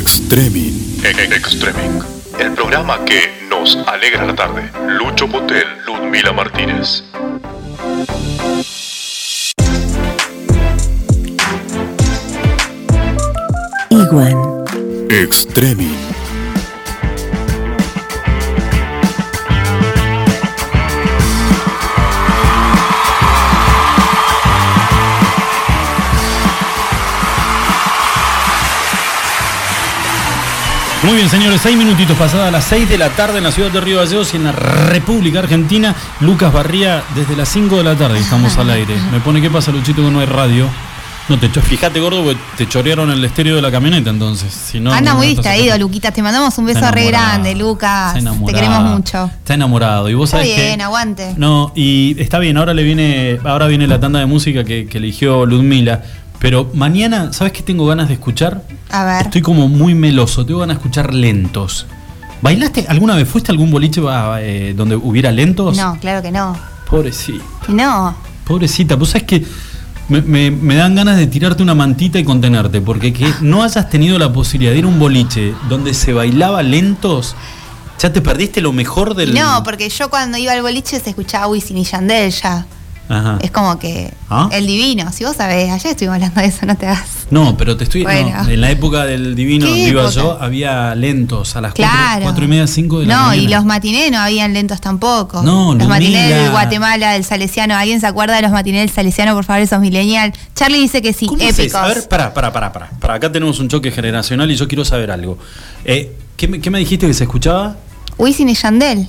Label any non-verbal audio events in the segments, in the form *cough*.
Extreming. Extreming. El programa que nos alegra la tarde. Lucho Potel, Ludmila Martínez. Iguan. Extreming. Muy bien, señores, seis minutitos pasadas las seis de la tarde en la ciudad de Río Gallegos y en la República Argentina. Lucas Barría, desde las 5 de la tarde estamos al aire. Me pone, ¿qué pasa, Luchito, que no hay radio? No te fíjate, gordo, porque te chorearon el estéreo de la camioneta, entonces. Si no, Anda no muy distraído, acá. Luquita. Te mandamos un beso re grande, Lucas. Te queremos mucho. Está enamorado. Y vos Está sabés bien, que- aguante. No, y está bien, ahora le viene, ahora viene la tanda de música que, que eligió Ludmila. Pero mañana, ¿sabes qué tengo ganas de escuchar? A ver. Estoy como muy meloso, tengo ganas de escuchar lentos. ¿Bailaste alguna vez? ¿Fuiste a algún boliche ah, eh, donde hubiera lentos? No, claro que no. Pobrecita, No. pobrecita. Vos sabés que me, me- me dan ganas de tirarte una mantita y contenerte, porque que no hayas tenido la posibilidad de ir a un boliche donde se bailaba lentos, ya te perdiste lo mejor del... No, porque yo cuando iba al boliche se escuchaba Wisin y Yandel ya. Ajá. Es como que ¿Ah? el divino. Si vos sabés, ayer estuvimos hablando de eso, no te hagas. No, pero te estoy. no, en la época del divino ¿Qué donde iba época? yo, había lentos a las cuatro, Claro. cuatro y media, cinco de la No, mañana. y los matinés no habían lentos tampoco. No, Los matinés del Guatemala, del Salesiano. ¿Alguien se acuerda de los matinés del Salesiano? Por favor, esos millennial. Charlie dice que sí, ¿Cómo es épicos. A ver, pará, pará, pará, pará. Para acá tenemos un choque generacional y yo quiero saber algo. Eh, ¿qué, me, qué me dijiste que se escuchaba? Wisin y Yandel.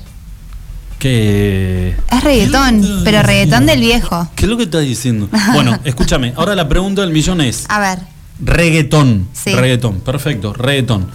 Que. Es reggaetón, pero reggaetón del viejo. ¿Qué es lo que estás diciendo? *laughs* Bueno, escúchame. Ahora la pregunta del millón es: A ver, reggaetón. Sí. Reggaetón, perfecto, reggaetón.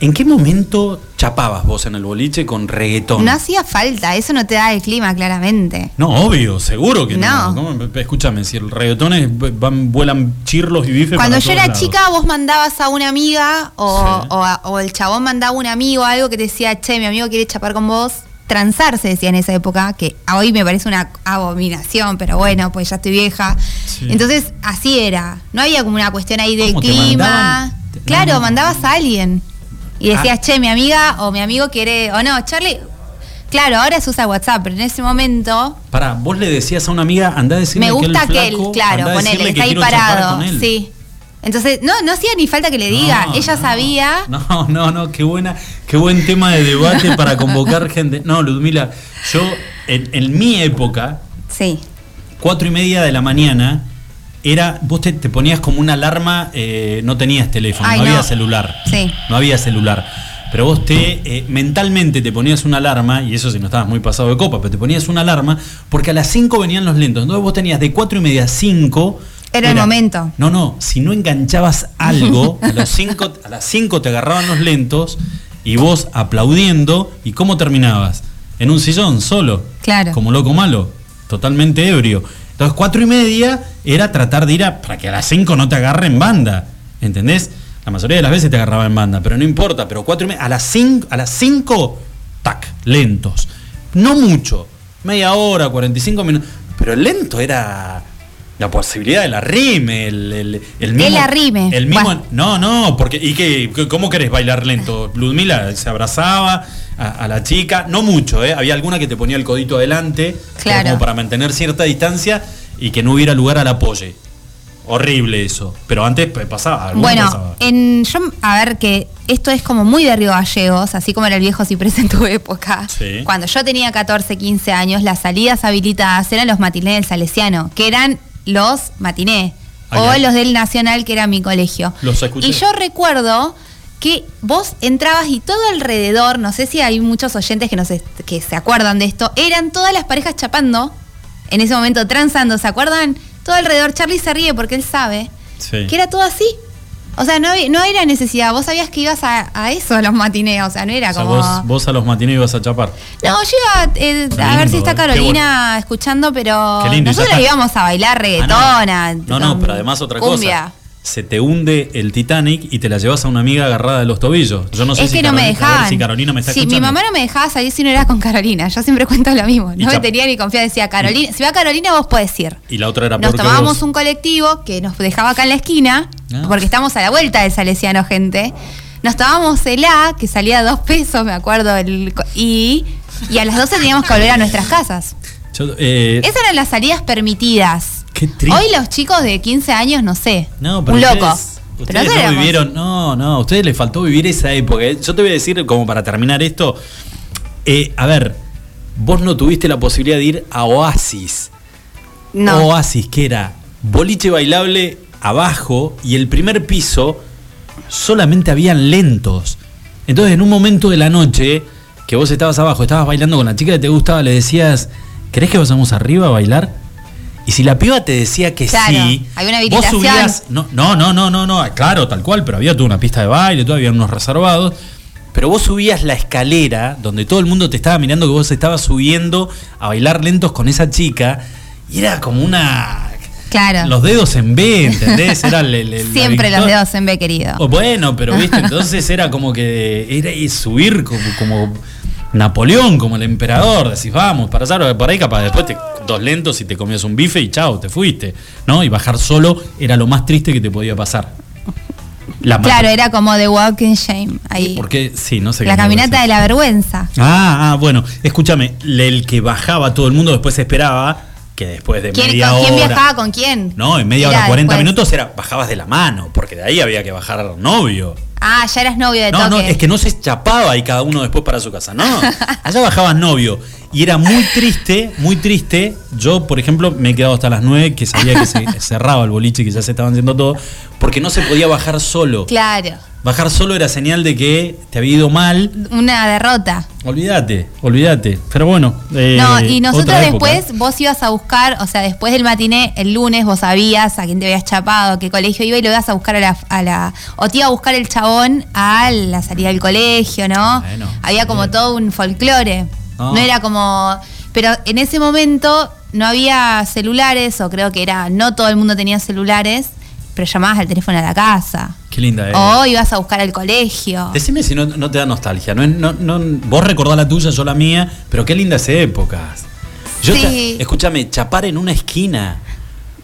¿En qué momento chapabas vos en el boliche con reggaetón? no hacía falta, eso no te da el clima, claramente. No, obvio, seguro que no. No. Escúchame, si el reggaetón es, van, vuelan chirlos y bifes Cuando para yo era lados. chica, vos mandabas a una amiga o, Sí. o a- o el chabón mandaba a un amigo algo que te decía, che, mi amigo quiere chapar con vos. Transar se decía en esa época, que a hoy me parece una abominación, pero bueno, pues ya estoy vieja. Sí. Entonces, así era. No había como una cuestión ahí del ¿Cómo te clima. mandaban? Te- Claro, mandabas a alguien. Y decías, Ah. che, mi amiga o mi amigo quiere. O no, Charlie. Claro, ahora se usa WhatsApp, pero en ese momento Pará, vos le decías a una amiga, anda a decirle me gusta que el aquel, flaco, claro, andá a ponele, decirle está ahí parado. con él. Sí. Entonces, no, no hacía ni falta que le diga. No, Ella no. sabía. No, no, no, qué buena, qué buen tema de debate para convocar gente. No, Ludmila, yo en, en mi época, Sí. cuatro y media de la mañana, era, vos te, te ponías como una alarma, eh, no tenías teléfono, Ay, no, no. había celular. Sí. No había celular. Pero vos te eh, mentalmente te ponías una alarma, y eso si no estabas muy pasado de copa, pero te ponías una alarma, porque a las 5 venían los lentos. Entonces vos tenías de cuatro y media a 5. Era el momento. No, no, si no enganchabas algo, a, los cinco, a las 5 te agarraban los lentos y vos aplaudiendo, ¿y cómo terminabas? En un sillón, solo. Claro. Como loco malo, totalmente ebrio. Entonces, cuatro y media era tratar de ir a, para que a las 5 no te agarre en banda. ¿Entendés? La mayoría de las veces te agarraba en banda, pero no importa. Pero cuatro y media, a las 5, a las 5, tac, lentos. No mucho, media hora, 45 minutos. Pero el lento era la posibilidad del arrime, el, el, el mismo. El arrime. El mismo. Bueno. No, no, porque. ¿Y qué? ¿Cómo querés bailar lento? Ludmila se abrazaba a, a la chica, no mucho, ¿eh? Había alguna que te ponía el codito adelante, Claro. como para mantener cierta distancia y que no hubiera lugar al apoyo. Horrible eso. Pero antes pasaba. Bueno, pasaba. en yo, a ver que esto es como muy de Río Gallegos, así como era el viejo Ciprés en tu *laughs* época. Sí. Cuando yo tenía 14, 15 años, las salidas habilitadas eran los matinés del Salesiano, que eran los matinés. O los del Nacional, que era mi colegio. Los escuché. Y yo recuerdo que vos entrabas y todo alrededor, no sé si hay muchos oyentes que, nos que se acuerdan de esto, eran todas las parejas chapando, en ese momento transando, ¿se acuerdan? Todo alrededor, Charlie se ríe porque él sabe Sí. que era todo así. O sea, no, no era necesidad, vos sabías que ibas a, a eso, a los matines, o sea, no era O sea, como... vos, vos a los matines ibas a chapar. No, yo iba eh, a ver si está eh, Carolina escuchando, pero Qué lindo, nosotros íbamos a bailar Ah, reggaetona. no. no, no, pero además otra cumbia. cosa. Se te hunde el Titanic y te la llevas a una amiga agarrada de los tobillos. Yo no sé es si que no me Carolina- dejaban. si Carolina me está Sí, mi mamá no me dejaba salir si no era con Carolina. Yo siempre *laughs* cuento lo mismo. No me tenía ni confianza. Decía, Carolina, si va Carolina, vos podés ir. Y la otra era Nos tomábamos un colectivo que nos dejaba acá en la esquina, Ah. porque estamos a la vuelta del Salesiano, gente. nos tomábamos el A, que salía a dos pesos, me acuerdo, el y, y a las 12 teníamos que volver a nuestras casas. Yo, eh, Esas eran las salidas permitidas. Qué triste. Hoy los chicos de 15 años, no sé. No, pero un loco. Ustedes Pero no éramos- vivieron, no, no, a ustedes les faltó vivir esa época. Yo te voy a decir, como para terminar esto, eh, a ver, vos no tuviste la posibilidad de ir a Oasis. No. Oasis, que era boliche bailable abajo y el primer piso solamente habían lentos. Entonces, en un momento de la noche que vos estabas abajo, estabas bailando con la chica que te gustaba, le decías, ¿querés que vayamos arriba a bailar? Y si la piba te decía que Claro, sí, hay una vos subías. No, no, no, no, no, no, claro, tal cual, pero había toda una pista de baile, todavía unos reservados. Pero vos subías la escalera donde todo el mundo te estaba mirando que vos estabas subiendo a bailar lentos con esa chica y era como una. Claro. Los dedos en B, ¿entendés? Era el- el- el- la *laughs* Siempre los dedos en B, querido. O bueno, pero viste, entonces era como que era subir como, como Napoleón, como el emperador, decís, vamos, para allá, por ahí capaz después te, dos lentos y te comías un bife y chao, te fuiste, ¿no? Y bajar solo era lo más triste que te podía pasar. La Claro, era como The Walking Shame. Ahí. Porque, sí, no sé La caminata de la vergüenza. Ah, ah, bueno, escúchame, el que bajaba todo el mundo después esperaba que después de ¿Quién, media ¿Con quién hora. viajaba con quién? No, en media Era hora, 40 después. minutos era bajabas de la mano, porque de ahí había que bajar novio. Ah, ya eras novio de No, toque. no, es que no se chapaba y cada uno después para su casa. No, *laughs* allá bajabas novio. Y era muy triste, muy triste. Yo, por ejemplo, me he quedado hasta las 9, que sabía que se *laughs* cerraba el boliche, que ya se estaban haciendo todo, porque no se podía bajar solo. Claro. Bajar solo era señal de que te había ido mal. Una derrota. Olvídate, olvídate. Pero bueno. eh, No, y nosotros época. después, vos ibas a buscar, o sea, después del matiné, el lunes, vos sabías a quién te habías chapado, a qué colegio iba y lo ibas a buscar a la, a la. O te iba a buscar el chabón a la salida del colegio, ¿no? Bueno, Había como bien. todo un folclore. No. No era como. Pero en ese momento no había celulares, o creo que era. No todo el mundo tenía celulares, pero llamabas al teléfono a la casa. Qué linda es. O ibas a buscar al colegio. Decime si no, no te da nostalgia. No, no, no- vos recordás la tuya, yo la mía, pero qué lindas épocas. Yo Sí. cha- escúchame, chapar en una esquina.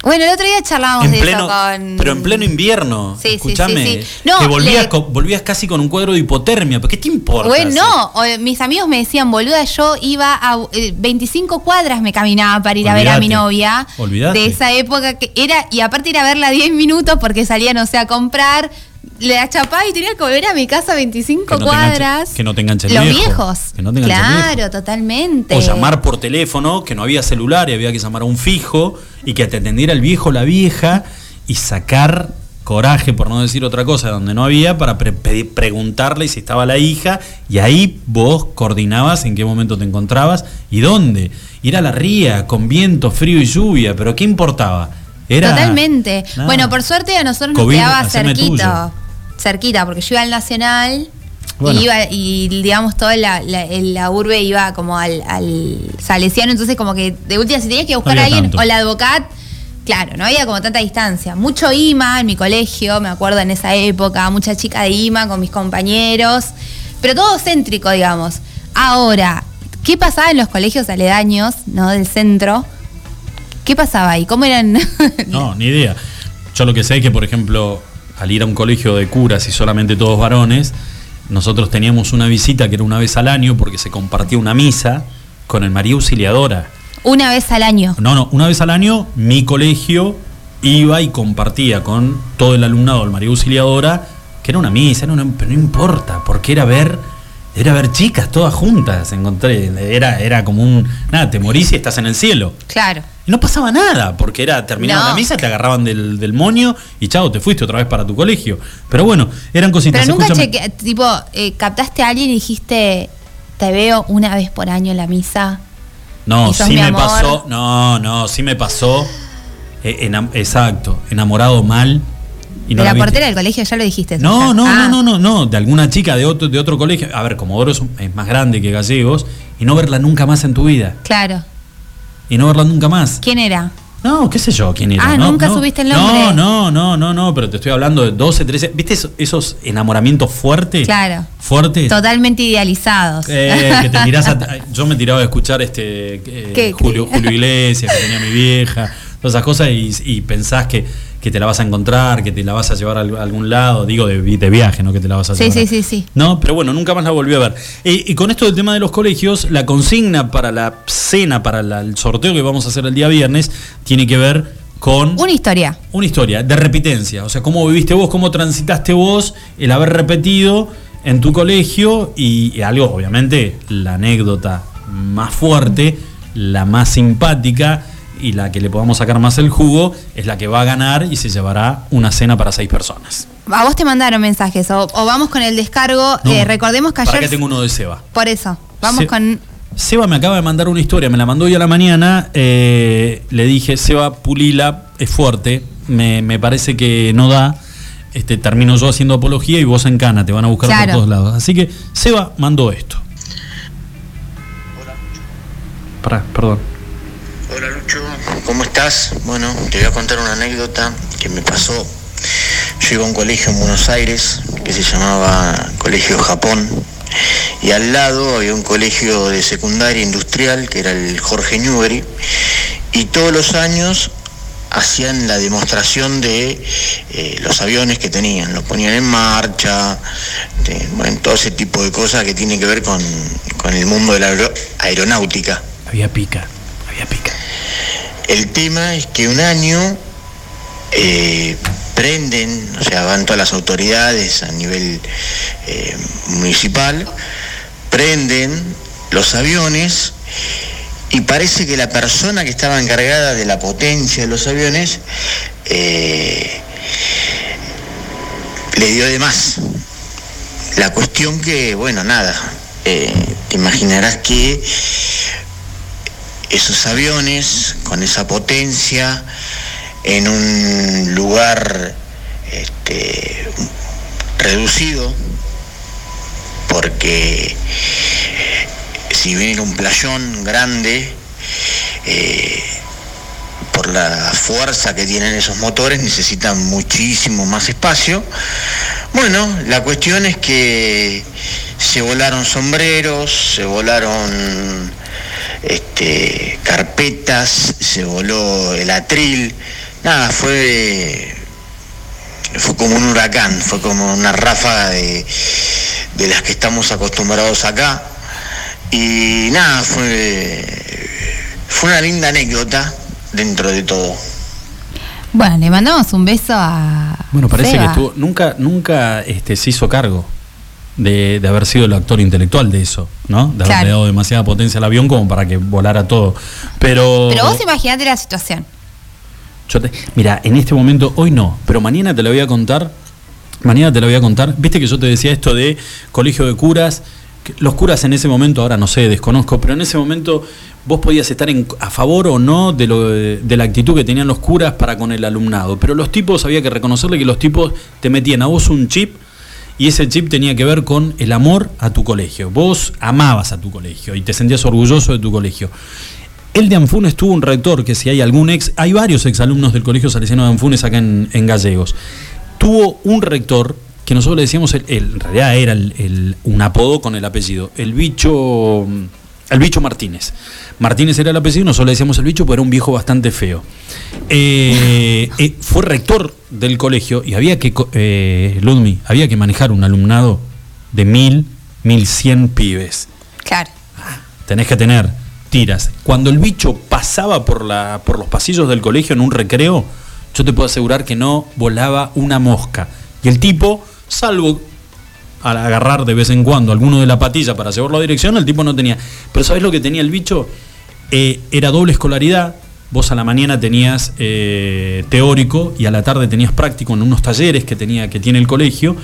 Bueno, el otro día charlábamos En de pleno, eso con. Pero en pleno invierno. Sí, sí, escúchame. sí, sí. No, que volvías, le- co- volvías casi con un cuadro de hipotermia. ¿Pero qué te importa? Bueno, no, mis amigos me decían, boluda, yo iba a eh, 25 cuadras me caminaba para ir a ver a mi novia. olvídate. De esa época que era, y aparte ir a verla 10 minutos porque salía, no sé, a comprar. Le achapaba y tenía que volver a mi casa 25 Que no te cuadras. que no te enganche el Los viejo. viejos. Que no te claro, viejo. totalmente. O llamar por teléfono, que no había celular y había que llamar a un fijo y que te atendiera el viejo o la vieja y sacar coraje, por no decir otra cosa, donde no había, para pre- preguntarle si estaba la hija y ahí vos coordinabas en qué momento te encontrabas y dónde. Ir a la ría con viento, frío y lluvia, pero ¿qué importaba? Era, Totalmente. Nada. Bueno, por suerte a nosotros nos COVID, quedaba haceme cerquita. Cerquita, porque yo iba al Nacional Bueno. y iba, y digamos toda la, la, urbe iba como al, al Salesiano, entonces como que de última si tenías que buscar a alguien tanto. o la Advocat, claro, no había como tanta distancia. Mucho IMA en mi colegio, me acuerdo en esa época, mucha chica de IMA con mis compañeros, pero todo céntrico, digamos. Ahora, ¿qué pasaba en los colegios aledaños, no del centro? ¿Qué pasaba ahí? ¿Cómo eran? *laughs* No, ni idea. Yo lo que sé es que, por ejemplo, al ir a un colegio de curas y solamente todos varones, nosotros teníamos una visita que era una vez al año porque se compartía una misa con el María Auxiliadora. Una vez al año. No, no, una vez al año mi colegio iba y compartía con todo el alumnado del María Auxiliadora, que era una misa, era una- pero no importa, porque era ver, era ver chicas todas juntas, encontré, era, era como un, nada, te morís y estás en el cielo. Claro. Y no pasaba nada, porque era terminaba No. la misa, te agarraban del, del moño y chao, te fuiste otra vez para tu colegio. Pero bueno, eran cositas. Pero nunca cheque, tipo, eh, captaste a alguien y dijiste, te veo una vez por año en la misa. No, sí me amor. pasó. No, no, sí me pasó. eh, exacto, enamorado mal. Y no de la, portera del colegio, ya lo dijiste. No, ya. no, Ah, no, no, no, no, de alguna chica de otro, de otro colegio. A ver, Comodoro es, es más grande que Gallegos y no verla nunca más en tu vida. Claro. Y no verla nunca más. ¿Quién era? No, qué sé yo quién era. Ah, no, nunca no. subiste el nombre. No, no, no, no, no, pero te estoy hablando de 12, 13. ¿Viste esos, esos enamoramientos fuertes? Claro. Fuertes. Totalmente idealizados. Eh, que te tirás a- *laughs* yo me tiraba a escuchar este eh. Julio, Julio Iglesias, que tenía mi vieja, todas esas cosas, y, y pensás que, que te la vas a encontrar, que te la vas a llevar a algún lado, digo de, viaje, no que te la vas a llevar. Sí, sí, sí, No, pero bueno, nunca más la volví a ver. y con esto del tema de los colegios, la consigna para la cena, para el sorteo que vamos a hacer el día viernes, tiene que ver con... Una historia. Una historia de repitencia. O sea, cómo viviste vos, cómo transitaste vos el haber repetido en tu colegio y, algo, obviamente, la anécdota más fuerte, la más simpática y la que le podamos sacar más el jugo es la que va a ganar y se llevará una cena para seis personas. A vos te mandaron mensajes o, vamos con el descargo. Eh, recordemos que ayer... Para que tengo uno de Seba. Por eso. Vamos con Seba me acaba de mandar una historia, me la mandó hoy a la mañana. Eh, le dije, Seba, pulila, es fuerte, me, parece que no da. Este, termino yo haciendo apología y vos en cana, te van a buscar por todos lados. Así que Seba mandó esto. Hola. Pará, perdón. Hola Lucho, ¿cómo estás? Bueno, te voy a contar una anécdota que me pasó. Yo iba a un colegio en Buenos Aires que se llamaba Colegio Japón y al lado había un colegio de secundaria industrial que era el Jorge Newbery y todos los años hacían la demostración de eh, los aviones que tenían, los ponían en marcha, todo ese tipo de cosas que tienen que ver con, el mundo de la aeronáutica. Había pica. El tema es que un año eh, prenden, o sea, van todas las autoridades a nivel eh, municipal, prenden los aviones y parece que la persona que estaba encargada de la potencia de los aviones eh, le dio de más. La cuestión que, bueno, nada, te imaginarás que esos aviones con esa potencia, en un lugar este, reducido, porque si viene un playón grande, eh, por la fuerza que tienen esos motores necesitan muchísimo más espacio. Bueno, la cuestión es que se volaron sombreros, se volaron este, carpetas, se voló el atril, nada, fue, fue como un huracán, fue como una ráfaga de, las que estamos acostumbrados acá. Y nada, fue, fue una linda anécdota dentro de todo. Bueno, le mandamos un beso a. Bueno, parece que estuvo, nunca, nunca este, se hizo cargo de, haber sido el actor intelectual de eso, ¿no? De haberle dado demasiada potencia al avión como para que volara todo. Pero. Pero vos imaginate la situación mira, en este momento, hoy no, pero mañana te lo voy a contar. Mañana te lo voy a contar. Viste que yo te decía esto de colegio de curas. Los curas en ese momento, ahora no sé, desconozco, pero en ese momento vos podías estar a favor o no de, lo, de, la actitud que tenían los curas para con el alumnado. Pero los tipos, había que reconocerle que los tipos te metían a vos un chip y ese chip tenía que ver con el amor a tu colegio. Vos amabas a tu colegio y te sentías orgulloso de tu colegio. El de Anfunes tuvo un rector que si hay algún ex, hay varios exalumnos del Colegio Salesiano de Anfunes acá en, Gallegos. Tuvo un rector que nosotros le decíamos, el, en realidad era un apodo con el apellido, el bicho, el bicho Martínez. Martínez era el apellido, nosotros le decíamos el bicho, pero era un viejo bastante feo. Eh, eh, fue rector del colegio y había que, eh, Ludmi, había que manejar un alumnado de mil, mil cien pibes. Claro. Tenés que tener tiras. Cuando el bicho pasaba por, la, por los pasillos del colegio en un recreo, yo te puedo asegurar que no volaba una mosca. Y el tipo, salvo al agarrar de vez en cuando alguno de la patilla para llevarlo a dirección, el tipo no tenía. Pero ¿sabes lo que tenía el bicho? Eh, era doble escolaridad. Vos a la mañana tenías eh, teórico y a la tarde tenías práctico en unos talleres que, tenía, que tiene el colegio.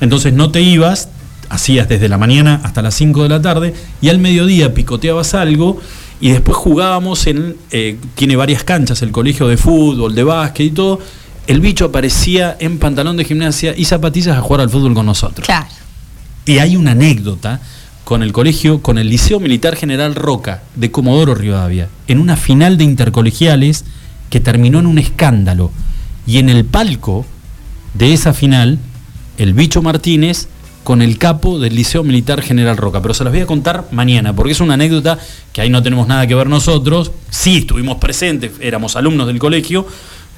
Entonces no te ibas, hacías desde la mañana hasta las 5 de la tarde y al mediodía picoteabas algo y después jugábamos en, eh, tiene varias canchas, el colegio de fútbol, de básquet y todo, el bicho aparecía en pantalón de gimnasia y zapatillas a jugar al fútbol con nosotros. Claro. Y hay una anécdota con el colegio, con el Liceo Militar General Roca de Comodoro Rivadavia, en una final de intercolegiales que terminó en un escándalo. Y en el palco de esa final, el bicho Martínez con el capo del Liceo Militar General Roca, pero se las voy a contar mañana, porque es una anécdota que ahí no tenemos nada que ver nosotros, sí estuvimos presentes, éramos alumnos del colegio,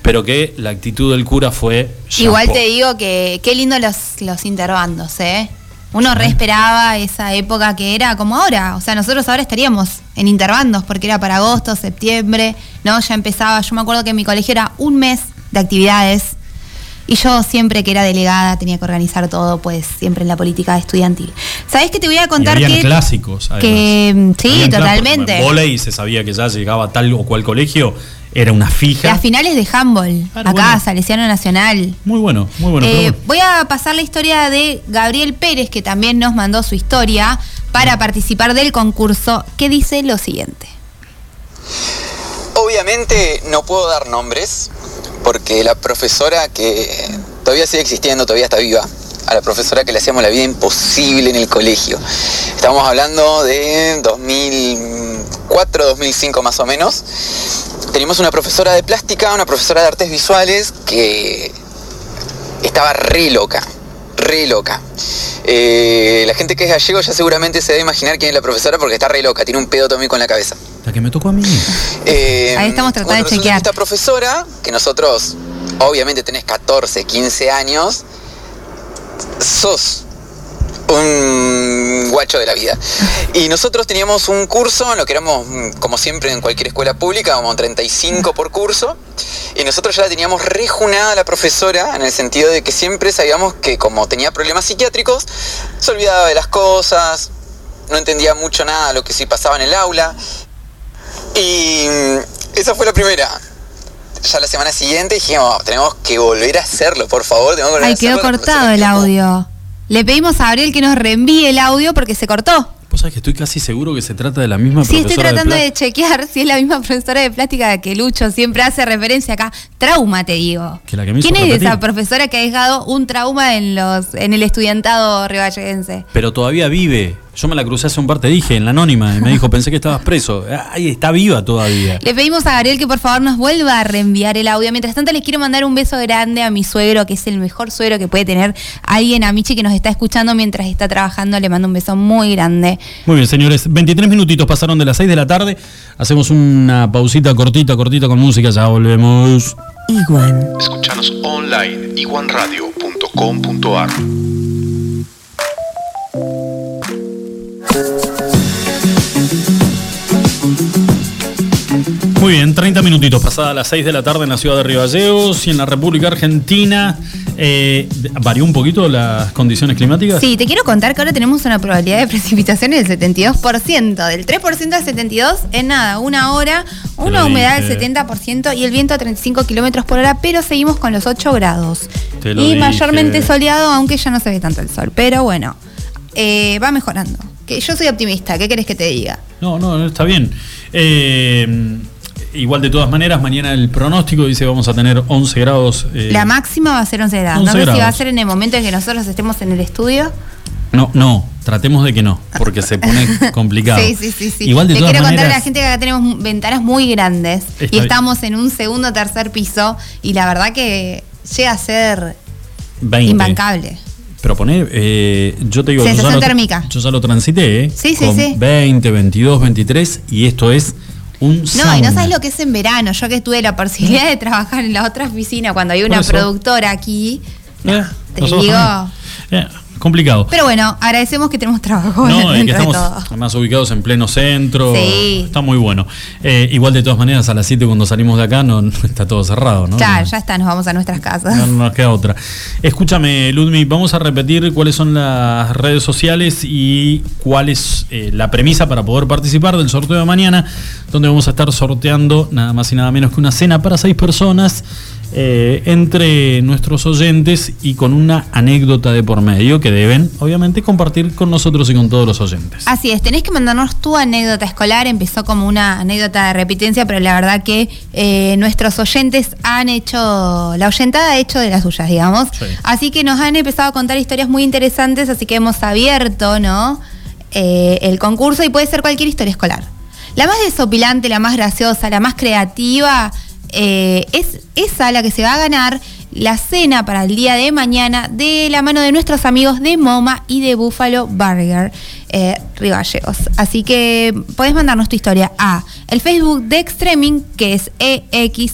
pero que la actitud del cura fue... Igual te digo que qué lindo los, los interbandos, ¿eh? Uno re esperaba esa época que era como ahora. O sea, nosotros ahora estaríamos en interbandos porque era para agosto, septiembre, ¿no? Ya empezaba. Yo me acuerdo que en mi colegio era un mes de actividades. Y yo siempre que era delegada tenía que organizar todo, pues siempre en la política estudiantil. ¿Sabés que te voy a Y contar habían que... clásicos. además. que, mm, sí, Habían totalmente. En volei se sabía que ya llegaba a tal o cual colegio, era una fija. Las finales de handball, Claro, acá, bueno. Salesiano Nacional. Muy bueno, muy bueno. Eh, bueno. voy a pasar la historia de Gabriel Pérez, que también nos mandó su historia para participar del concurso, que dice lo siguiente. Obviamente no puedo dar nombres porque la profesora que todavía sigue existiendo, todavía está viva, a la profesora que le hacíamos la vida imposible en el colegio. Estamos hablando de 2004, 2005 más o menos. Teníamos una profesora de plástica, una profesora de artes visuales que estaba re loca, re loca. Eh, la gente que es gallego ya seguramente se debe imaginar quién es la profesora porque está re loca, tiene un pedo atómico en la cabeza. La que me tocó a mí. Eh, Ahí estamos tratando de chequear. Esta profesora, que nosotros, obviamente tenés 14, 15 años, sos un guacho de la vida. Y nosotros teníamos un curso, lo que éramos, mm, como siempre en cualquier escuela pública, como 35 por curso, y nosotros ya la teníamos rejunada a la profesora, en el sentido de que siempre sabíamos que como tenía problemas psiquiátricos, se olvidaba de las cosas, no entendía mucho nada de lo que sí pasaba en el aula, y mm, esa fue la primera. Ya la semana siguiente dijimos, tenemos que volver a hacerlo, por favor. tenemos que volver Ay, a quedó hacerlo". La cortado el audio. Le pedimos a Gabriel que nos reenvíe el audio porque se cortó. Vos sabés que estoy casi seguro que se trata de la misma Sí, estoy profesora tratando de, de, chequear si es la misma profesora de plástica que Lucho siempre hace referencia acá. Trauma, te digo. Que la que me hizo ¿Quién es esa profesora que ha dejado un trauma en los en el estudiantado rivalleguense? Pero todavía vive. Yo me la crucé hace un par, te dije, en la anónima, y me dijo, pensé que estabas preso. Ay, está viva todavía. Le pedimos a Gabriel que por favor nos vuelva a reenviar el audio. Mientras tanto, les quiero mandar un beso grande a mi suegro, que es el mejor suegro que puede tener alguien, a Michi que nos está escuchando mientras está trabajando. Le mando un beso muy grande. Muy bien, señores. 23 minutitos pasaron de las 6 de la tarde. Hacemos una pausita cortita, cortita con música. Ya volvemos. Iguan. Escuchanos online iguanradio.com.ar Muy bien, 30 minutitos pasadas las 6 de la tarde en la ciudad de Río Gallegos y en la República Argentina. Eh, ¿Varió un poquito las condiciones climáticas? Sí, te quiero contar que ahora tenemos una probabilidad de precipitaciones del 72%. Del 3% al 72% es nada, una hora, una humedad del 70% y el viento a 35 kilómetros por hora, pero seguimos con los 8 grados. Te lo Y dije. mayormente soleado, aunque ya no se ve tanto el sol. Pero bueno, eh, va mejorando. Que yo soy optimista, ¿qué querés que te diga? No, no, no, está bien. Eh, igual de todas maneras, mañana el pronóstico dice vamos a tener 11 grados. eh, La máxima va a ser 11 grados. 11 no sé si va a ser en el momento en que nosotros estemos en el estudio. No, no, tratemos de que no, porque se pone *laughs* complicado. Sí, sí, sí, sí. Igual de Le todas quiero contar a maneras, la gente que acá tenemos ventanas muy grandes y estamos en un segundo o tercer piso y la verdad que llega a ser 20. imbancable. Pero poné, eh, yo te digo, yo Sensación ya, lo, térmica. yo ya lo transité, ¿eh? Sí, sí, Con sí. 20, 22, 23 y esto es un No, y no sabes lo que es en verano. Yo que tuve la posibilidad de trabajar en la otra oficina cuando Por una productora aquí. Eh, te digo. Eh, complicado. Pero bueno, agradecemos que tenemos trabajo No, y que dentro de estamos además ubicados en pleno centro. Sí. Está muy bueno. Eh, igual de todas maneras, a las 7 cuando salimos de acá no, no está todo cerrado, ¿no? Ya, No- ya está, nos vamos a nuestras casas. No, no nos queda otra. Escúchame, Ludmi, vamos a repetir cuáles son las redes sociales y cuál es eh, la premisa para poder participar del sorteo de mañana, donde vamos a estar sorteando nada más y nada menos que una cena para seis personas eh, entre nuestros oyentes y con una anécdota de por medio que deben, obviamente, compartir con nosotros y con todos los oyentes. Así es, tenés que mandarnos tu anécdota escolar. Empezó como una anécdota de repitencia, pero la verdad que eh, nuestros oyentes han hecho, la oyentada ha hecho de las suyas, digamos. Sí. Así que nos han empezado a contar historias muy interesantes, así que hemos abierto, ¿no? Eh, el concurso y puede ser cualquier historia escolar. La más desopilante, la más graciosa, la más creativa, eh, es esa la que se va a ganar la cena para el día de mañana de la mano de nuestros amigos de MoMA y de Buffalo Burger, eh. Así que podés mandarnos tu historia a el Facebook de Extreming, que es E-X-T-R-E-M-I-N-G.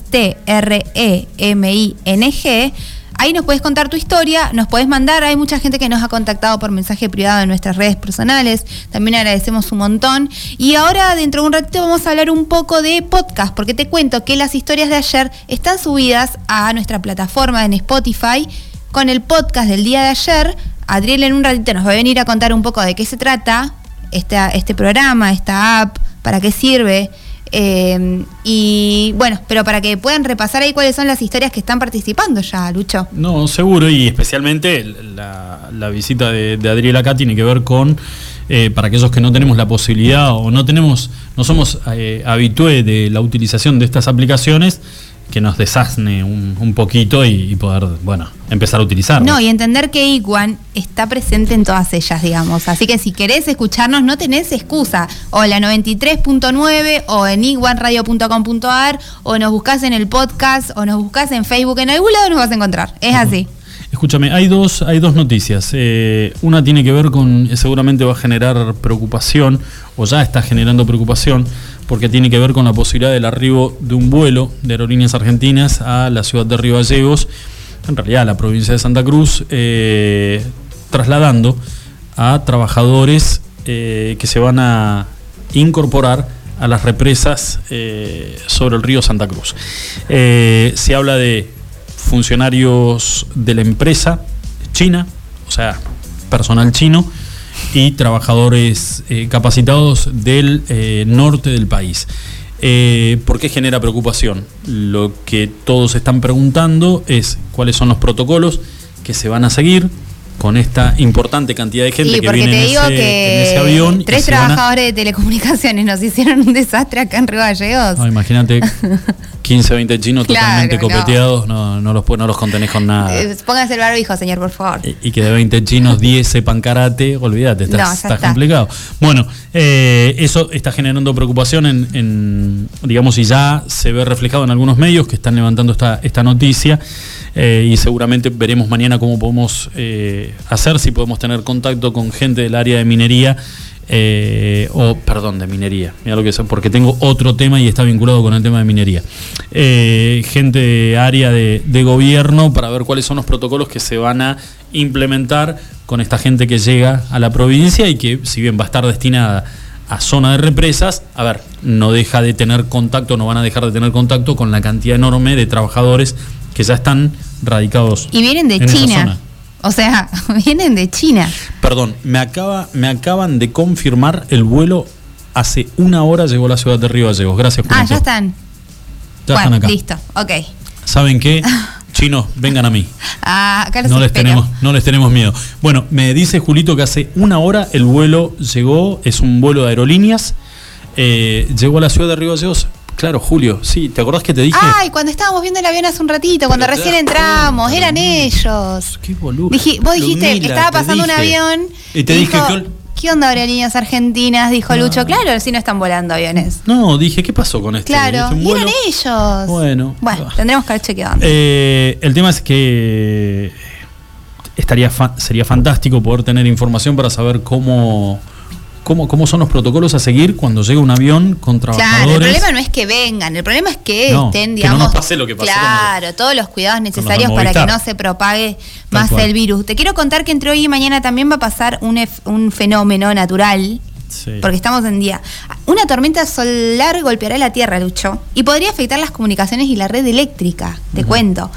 Ahí nos puedes contar tu historia, nos puedes mandar. Hay mucha gente que nos ha contactado por mensaje privado en nuestras redes personales. También agradecemos un montón. Y ahora, dentro de un ratito, vamos a hablar un poco de podcast, porque te cuento que las historias de ayer están subidas a nuestra plataforma en Spotify con el podcast del día de ayer. Adriel en un ratito nos va a venir a contar un poco de qué se trata este, este programa, esta app, para qué sirve. Eh, y bueno, pero para que puedan repasar ahí cuáles son las historias que están participando ya, Lucho. No, seguro, y especialmente la, visita de, de, Adriel acá tiene que ver con, eh, para aquellos que no tenemos la posibilidad o no tenemos, no somos eh, de la utilización de estas aplicaciones, que nos desasne un, un poquito y, y, poder, bueno, empezar a utilizarlo. No, y entender que Iguan está presente en todas ellas, digamos. Así que si querés escucharnos, no tenés excusa. O la 93.9, o en iguanradio.com.ar, o nos buscás en el podcast, o nos buscás en Facebook, en algún lado nos vas a encontrar. Es así. Escúchame, hay dos, hay dos noticias. Eh, una tiene que ver con, seguramente va a generar preocupación, o ya está generando preocupación, porque tiene que ver con la posibilidad del arribo de un vuelo de aerolíneas argentinas a la ciudad de Río Gallegos, en realidad a la provincia de Santa Cruz, eh, trasladando a trabajadores eh, que se van a incorporar a las represas eh, sobre el río Santa Cruz. se habla de funcionarios de la empresa china, o sea, personal chino, y trabajadores eh, capacitados del eh, norte del país. Eh, ¿Por qué genera preocupación? Lo que todos están preguntando es cuáles son los protocolos que se van a seguir con esta importante cantidad de gente que viene te en, ese, que en ese avión. Tres trabajadores a... de telecomunicaciones nos *laughs* hicieron un desastre acá en Río Gallegos. No, imagínate 15 o 20 chinos Claro, totalmente copeteados, no, no, los, no los contenés con nada. Eh, Póngase el barbijo, señor, por favor. Y, y que de 20 chinos 10 sepan karate, olvídate, está, No, ya está está. complicado. Bueno, eh, eso está generando preocupación en, en, digamos, y ya se ve reflejado en algunos medios que están levantando esta, esta noticia. eh, y seguramente veremos mañana cómo podemos eh, hacer, si podemos tener contacto con gente del área de minería. eh, o perdón, de minería, mira lo que porque tengo otro tema y está vinculado con el tema de minería. Eh, gente de área de, de gobierno para ver cuáles son los protocolos que se van a implementar con esta gente que llega a la provincia y que si bien va a estar destinada a zona de represas, a ver, no deja de tener contacto, no van a dejar de tener contacto con la cantidad enorme de trabajadores que ya están radicados. Y vienen de en esa China. zona. O sea, *laughs* vienen de China. Perdón, me, acaba, me acaban de confirmar el vuelo. Hace una hora llegó a la ciudad de Río Gallegos. Gracias, Ah, Julito. ya están. Ya bueno, están acá. listo. Ok. ¿Saben qué? *laughs* Chinos, vengan a mí. Ah, acá los No les, espero. tenemos, no les tenemos miedo. Bueno, me dice Julito que hace una hora el vuelo llegó, es un vuelo de aerolíneas, eh, llegó a la ciudad de Río Gallegos. Claro, Julio, sí, ¿te acordás que te dije? Ay, cuando estábamos viendo el avión hace un ratito, cuando Pero recién entramos, cuenta, eran ellos. Qué boludo. Dije, vos dijiste, Ludmila, estaba pasando un dije. avión. Y te dijo, dije que... ¿Qué onda aerolíneas argentinas? Dijo Lucho. Claro, si no están volando aviones. No, dije, ¿qué pasó con este? Claro, ¿Este un y vuelo? eran ellos. Bueno. Bueno, tendremos que haber chequeado. Eh, el tema es que estaría fa- sería fantástico poder tener información para saber cómo, cómo, cómo son los protocolos a seguir cuando llega un avión con Claro, trabajadores. el problema no es que vengan, el problema es que No, estén, que no digamos. nos pase lo que pasó Claro, todos los cuidados necesarios para que no se propague más cual. el virus. Te quiero contar que entre hoy y mañana también va a pasar un, ef- un fenómeno natural. Sí. Porque estamos en día. Una tormenta solar golpeará la Tierra, Lucho, y podría afectar las comunicaciones y la red eléctrica. Te cuento.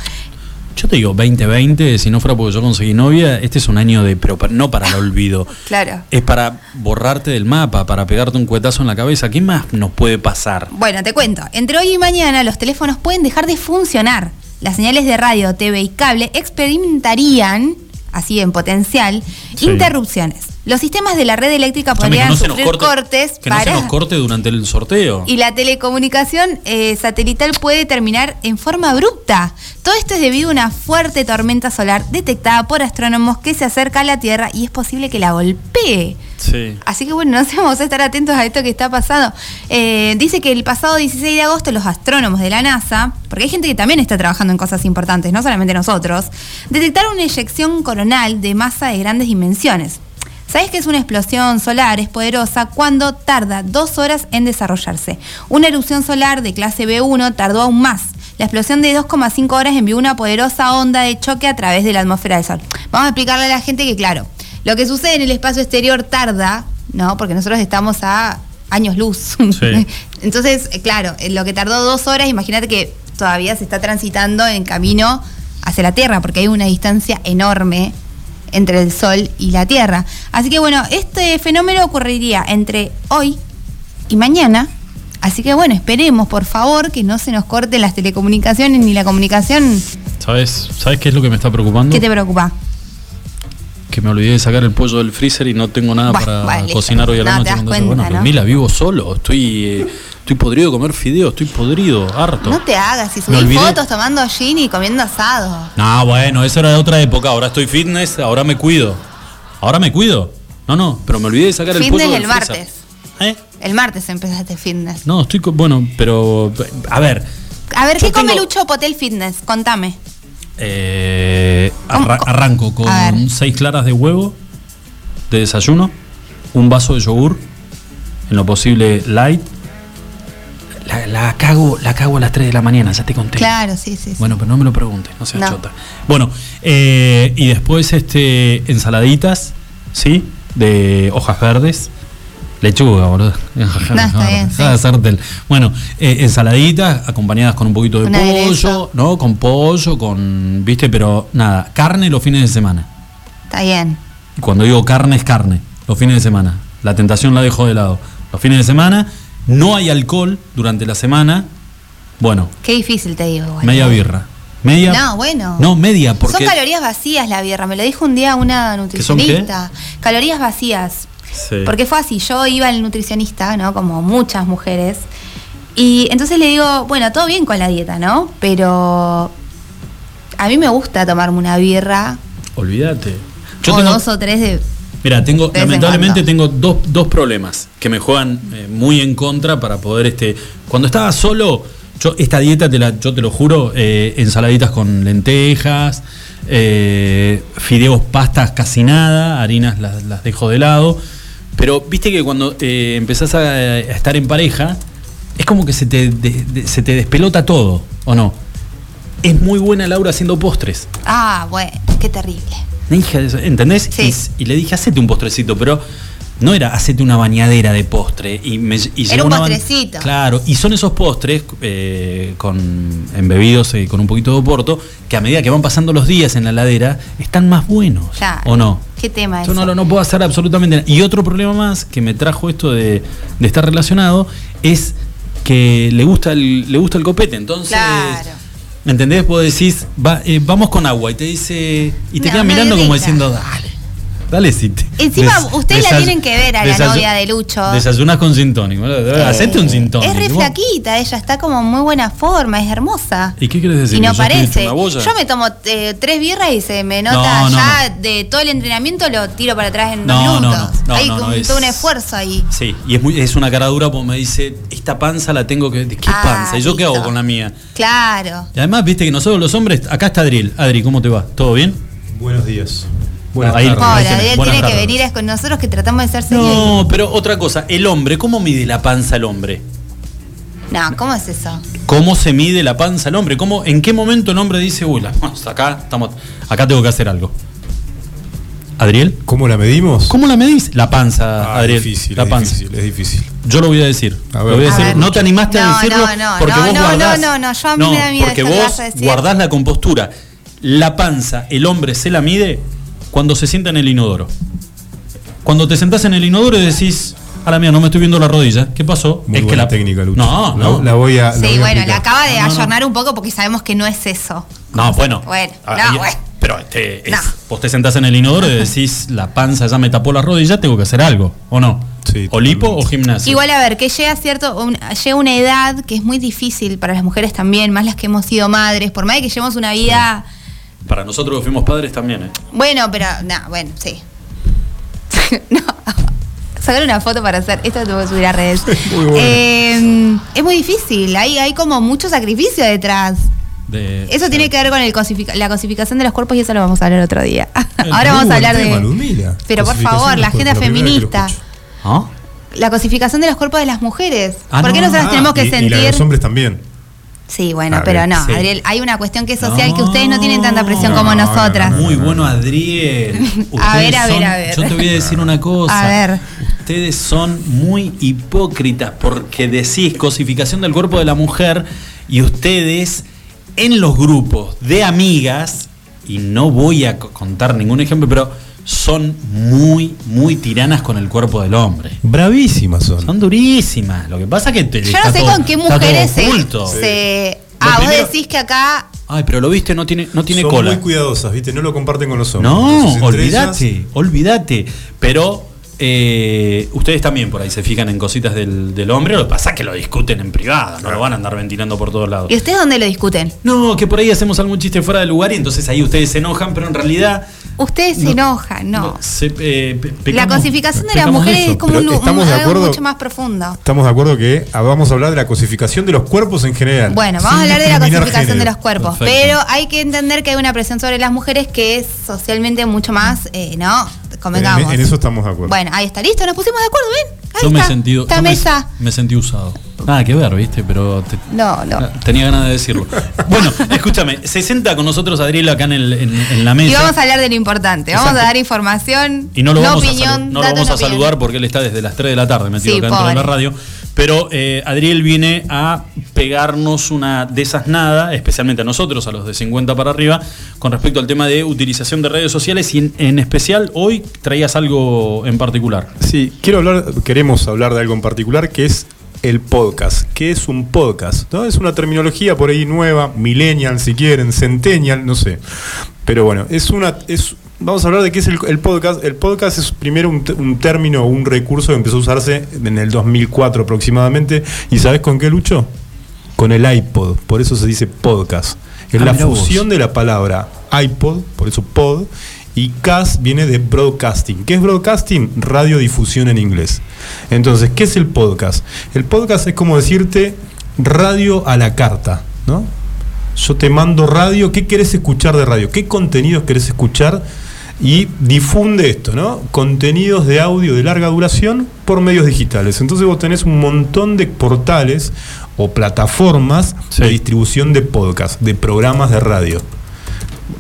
Yo te digo, 2020, si no fuera porque yo conseguí novia, este es un año de, pero no para el olvido. *laughs* Claro. Es para borrarte del mapa, para pegarte un cuetazo en la cabeza. ¿Qué más nos puede pasar? Bueno, te cuento. Entre hoy y mañana los teléfonos pueden dejar de funcionar. Las señales de radio, TV y cable experimentarían, así en potencial, Sí. interrupciones. Los sistemas de la red eléctrica podrían no sufrir corte, cortes que no se nos corte durante el sorteo. y la telecomunicación eh, satelital puede terminar en forma abrupta. Todo esto es debido a una fuerte tormenta solar detectada por astrónomos que se acerca a la Tierra y es posible que la golpee. Sí. Así que bueno, nos vamos a estar atentos a esto que está pasando. Eh, dice que el pasado 16 de agosto los astrónomos de la NASA, porque hay gente que también está trabajando en cosas importantes, no solamente nosotros, detectaron una eyección coronal de masa de grandes dimensiones. ¿Sabes que es una explosión solar? Es poderosa cuando tarda dos horas en desarrollarse. Una erupción solar de clase B1 tardó aún más. La explosión de 2,5 horas envió una poderosa onda de choque a través de la atmósfera del Sol. Vamos a explicarle a la gente que, claro, lo que sucede en el espacio exterior tarda, ¿no? Porque nosotros estamos a años luz. Sí. *laughs* Entonces, eh, claro, lo que tardó dos horas, imagínate que todavía se está transitando en camino hacia la Tierra, porque hay una distancia enorme entre el Sol y la Tierra. Así que bueno, este fenómeno ocurriría entre hoy y mañana. Así que bueno, esperemos por favor que no se nos corten las telecomunicaciones ni la comunicación. ¿Sabes, ¿Sabes qué es lo que me está preocupando? ¿Qué te preocupa? Que me olvidé de sacar el pollo del freezer y no tengo nada para vale, cocinar hoy a la No, noche. te das Entonces, cuenta, bueno, ¿no? Mila, vivo solo. Estoy, eh, estoy podrido de comer fideos, estoy podrido, harto. No te hagas, si subís fotos tomando gin y comiendo asado. No, bueno, eso era de otra época. Ahora estoy fitness, ahora me cuido. Ahora me cuido. No, no, pero me olvidé de sacar el Fitness pollo del el martes. ¿Eh? El martes empezaste fitness. No, estoy. Bueno, pero. A ver. A ver, ¿qué come tengo- Lucho Potel Fitness? Contame. Eh, ¿Cómo? arra- arranco con seis claras de huevo de desayuno, un vaso de yogur, en lo posible light. La, la cago, la cago a las 3 de la mañana, ya te conté. Claro, sí, sí. sí. Bueno, pero no me lo preguntes, no seas No. chota. Bueno, eh, y después este ensaladitas, ¿sí? De hojas verdes. Lechuga, boludo. *laughs* está bien, sí. Bueno, eh, ensaladitas acompañadas con un poquito de pollo, aderezo. ¿no? Con pollo, con. ¿Viste? Pero nada, carne los fines de semana. Está bien. Y cuando digo carne, es carne. Los fines de semana. La tentación la dejo de lado. Los fines de semana, no hay alcohol durante la semana. Bueno, Qué difícil te digo. igual, media birra. Media. No, bueno. No, media, porque. Son calorías vacías la birra, me lo dijo un día una son qué? nutricionista. Calorías vacías. Sí. Porque fue así, yo iba al nutricionista, ¿no? Como muchas mujeres. Y entonces le digo, bueno, todo bien con la dieta, ¿no? Pero a mí me gusta tomarme una birra Olvídate. o dos o tres de... Mira, tengo, lamentablemente tengo dos, dos problemas que me juegan eh, muy en contra para poder este. Cuando estaba solo, yo esta dieta te la, yo te lo juro, eh, ensaladitas con lentejas, eh, fideos, pastas casi nada, harinas las, las dejo de lado. Pero viste que cuando empezás a, a estar en pareja, es como que se te, de- de- se te despelota todo, ¿o no? Es muy buena Laura haciendo postres. Ah, bueno, qué terrible. Hija ¿entendés? Sí. Y, y le dije, hacete un postrecito, pero no era hacete una bañadera de postre. Y me, y Era un una postrecito. Claro, y son esos postres eh, con embebidos eh, con un poquito de oporto que a medida que van pasando los días en la ladera están más buenos. Claro. ¿O no? ¿Qué tema es? Yo no, lo- no puedo hacer absolutamente nada. Y otro problema más que me trajo esto de, de estar relacionado es que le gusta el, le gusta el copete. Entonces, Claro. ¿Me entendés? Vos decís, va, eh, vamos con agua. Y te dice. Y te No, queda no mirando como diciendo, dale. Dale, si te- Encima, des- ustedes la tienen que ver a la novia de Lucho. Desayunas con sin tónico. Eh, Hacete un sin tónico. Es re flaquita, ella está como en muy buena forma, es hermosa. ¿Y qué quieres decir? Y no ¿Que sos parece. Yo me tomo eh, tres birras y se me nota No, no, ya de todo el entrenamiento lo tiro para atrás en No, dos no, minutos. no, no, Hay no, es- todo un esfuerzo ahí. Sí, y es, muy, es una cara dura porque me dice, esta panza la tengo que... ¿Qué Ah, panza? ¿Y yo qué hago con la mía? Claro. Y además, viste que nosotros los hombres, acá está Adriel. Adri, ¿cómo te va? ¿Todo bien? Buenos días. Buenas Ahí- Buenas tiene que tardes. venir es con nosotros que tratamos de ser serios. No, pero otra cosa, el hombre, ¿cómo mide la panza el hombre? No, ¿cómo es eso? ¿Cómo se mide la panza el hombre? ¿Cómo, ¿En qué momento el hombre dice, uy, la *laughs* acá, estamos, acá tengo que hacer algo? ¿Adriel? ¿Cómo la medimos? ¿Cómo la medís? La panza, Ah, Adriel. difícil, la es panza. difícil, es difícil. Yo lo voy a decir. A Lo ver. voy a A decir. ver. No te animaste a No, decirlo no, no, porque no, vos no, guardás. no, no, yo a mí me da miedo porque que vos vas a decir. guardás la compostura. La panza, el hombre se la mide cuando se sienta en el inodoro. Cuando te sentás en el inodoro y decís, a la mía, no me estoy viendo la rodilla. ¿Qué pasó? Muy buena técnica, Lucho. No, La- no. La, voy a. la Sí, voy bueno, le aplicar. acaba de No, no. ayornar un poco porque sabemos que no es eso. No, bueno. Bueno, Ah, no, y- bueno. Pero este, es- No. vos te sentás en el inodoro y decís, la panza ya me tapó la rodilla, tengo que hacer algo, ¿o no? Sí, o lipo o gimnasio. Igual a ver, que llega cierto, un- llega una edad que es muy difícil para las mujeres también, más las que hemos sido madres, por más de que llevemos una vida, Para nosotros que fuimos padres también, ¿eh? bueno, pero no, bueno, sí. *laughs* no. Sacar una foto para hacer, esto lo tengo que subir a redes. *laughs* Muy bueno. Eh, es muy difícil, hay, hay como mucho sacrificio detrás. de- Eso tiene que ver con el la cosificación de los cuerpos y eso lo vamos a hablar otro día. *laughs* Ahora vamos a hablar tema, de. Pero por favor, la agenda feminista. ¿Ah? La cosificación de los cuerpos de las mujeres. Ah, ¿Por qué no, nosotras Ah, tenemos que y- Y la de sentir? los hombres también. Sí, bueno, A pero ver, no, sí. Adriel, hay una cuestión que es social que ustedes no tienen tanta presión No, como no, nosotras. no, no, Muy bueno, Adriel. *laughs* A ver, a ver, son- a ver. Yo te voy a decir una cosa. A ver. Ustedes son muy hipócritas porque decís cosificación del cuerpo de la mujer y ustedes en los grupos de amigas, y no voy a co- contar ningún ejemplo, pero son muy, muy tiranas con el cuerpo del hombre. Bravísimas son. Son durísimas. Lo que pasa que te, Yo está no sé todo- con qué mujeres se, oculto. se- Ah, vos decís que acá. Ay, pero lo viste, no tiene, no tiene son cola. muy cuidadosas, ¿viste? No lo comparten con los hombres. No, olvídate, ellas- olvídate. Pero eh, ustedes también por ahí se fijan en cositas del, del hombre, lo que pasa es que lo discuten en privado, no lo van a andar ventilando por todos lados. ¿Y ustedes dónde lo discuten? No, que por ahí hacemos algún chiste fuera de lugar y entonces ahí ustedes se enojan, pero en realidad... Ustedes se No, enojan, no. se, eh, pe- la cosificación de las mujeres eso. es como un, estamos un- de algo mucho más profundo. Estamos de acuerdo que ah, vamos a hablar de la cosificación de los cuerpos en general. Bueno, vamos a hablar de la cosificación de los cuerpos, Perfecto. pero hay que entender que hay una presión sobre las mujeres que es socialmente mucho más, eh, ¿no? Convengamos. En, en eso estamos de acuerdo. Bueno, ahí está, listo, nos pusimos de acuerdo, ¿ven? Yo me he está, sentido... Esta yo me- sentí usado. Nada que ver, ¿viste? Pero... te- No, no. Ah, Tenía ganas de decirlo. Bueno, escúchame, se sienta con nosotros Adriel acá en, el- en- en la mesa. Y vamos a hablar de lo importante. Vamos a dar información. Y no lo vamos, a, opinión, salu- no lo vamos a opinión. saludar porque él está desde las 3 de la tarde metido Sí, acá dentro de la radio. Pero eh, Adriel viene a pegarnos una desasnada, especialmente a nosotros, a los de 50 para arriba, con respecto al tema de utilización de redes sociales y en, especial hoy traías algo en particular. Sí, quiero hablar, queremos hablar de algo en particular que es el podcast. ¿Qué es un podcast? ¿No? Es una terminología por ahí nueva, millennial si quieren, centennial, no sé. Pero bueno, es una es vamos a hablar de qué es el, el podcast. El podcast es primero un, término, un recurso que empezó a usarse en el 2004 aproximadamente. ¿Y sabes con qué luchó? Con el iPod. Por eso se dice podcast. Es Ah, la vos. fusión de la palabra iPod, por eso pod, y cast viene de broadcasting. ¿Qué es broadcasting? Radiodifusión en inglés. Entonces, ¿qué es el podcast? El podcast es como decirte radio a la carta, ¿no? Yo te mando radio, ¿qué querés escuchar de radio? ¿Qué contenidos querés escuchar? Y difunde esto, ¿no? Contenidos de audio de larga duración por medios digitales. Entonces vos tenés un montón de portales o plataformas Sí. de distribución de podcast, de programas de radio.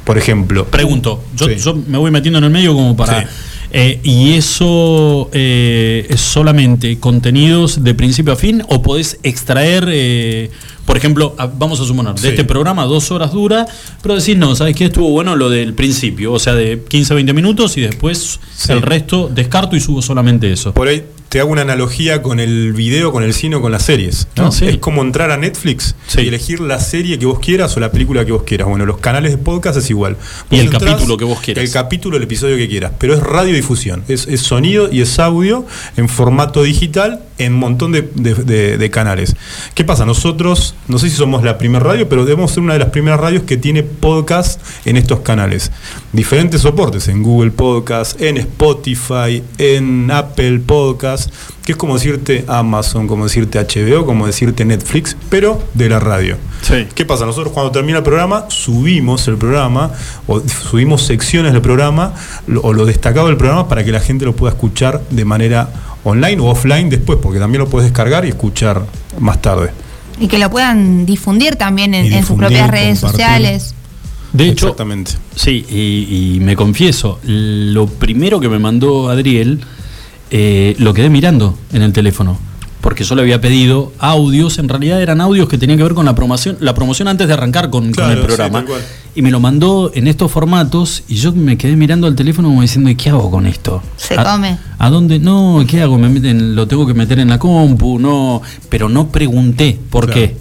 Por ejemplo, Pregunto, yo, Sí. yo me voy metiendo en el medio como para... Sí. eh, ¿Y eso eh, es solamente contenidos de principio a fin o podés extraer, eh, por ejemplo, vamos a suponer, de Sí. este programa dos horas dura, pero decís, no, ¿sabes qué? Estuvo bueno lo del principio, o sea, de 15 a 20 minutos y después Sí. el resto descarto y subo solamente eso. Por ahí te hago una analogía con el video, con el cine o con las series. ¿no? Ah, sí. Es como entrar a Netflix Sí. y elegir la serie que vos quieras o la película que vos quieras. Bueno, los canales de podcast es igual. Y el capítulo que vos quieras. El capítulo, el episodio que quieras. Pero es radiodifusión. Es, es sonido y es audio en formato digital en un montón de, de- de- de canales. ¿Qué pasa? Nosotros, no sé si somos la primera radio, pero debemos ser una de las primeras radios que tiene podcast en estos canales. Diferentes soportes, en Google Podcast, en Spotify, en Apple Podcast, que es como decirte Amazon, como decirte HBO, como decirte Netflix, pero de la radio. Sí. ¿Qué pasa? Nosotros cuando termina el programa subimos el programa o subimos secciones del programa lo- o lo destacado del programa para que la gente lo pueda escuchar de manera online o offline después, porque también lo puedes descargar y escuchar más tarde. Y que lo puedan difundir también en, sus propias redes compartir. sociales. De hecho, Exactamente. Sí, y, y me confieso, lo primero que me mandó Adriel, eh, lo quedé mirando en el teléfono, porque yo le había pedido audios, en realidad eran audios que tenían que ver con la promoción, la promoción antes de arrancar con, el programa. y me lo mandó en estos formatos y yo me quedé mirando al teléfono como diciendo, ¿y qué hago con esto? Se ¿A- come. ¿A dónde? No, ¿qué hago? ¿Me meten- ¿Lo tengo que meter en la compu? No, pero no pregunté por Claro. qué.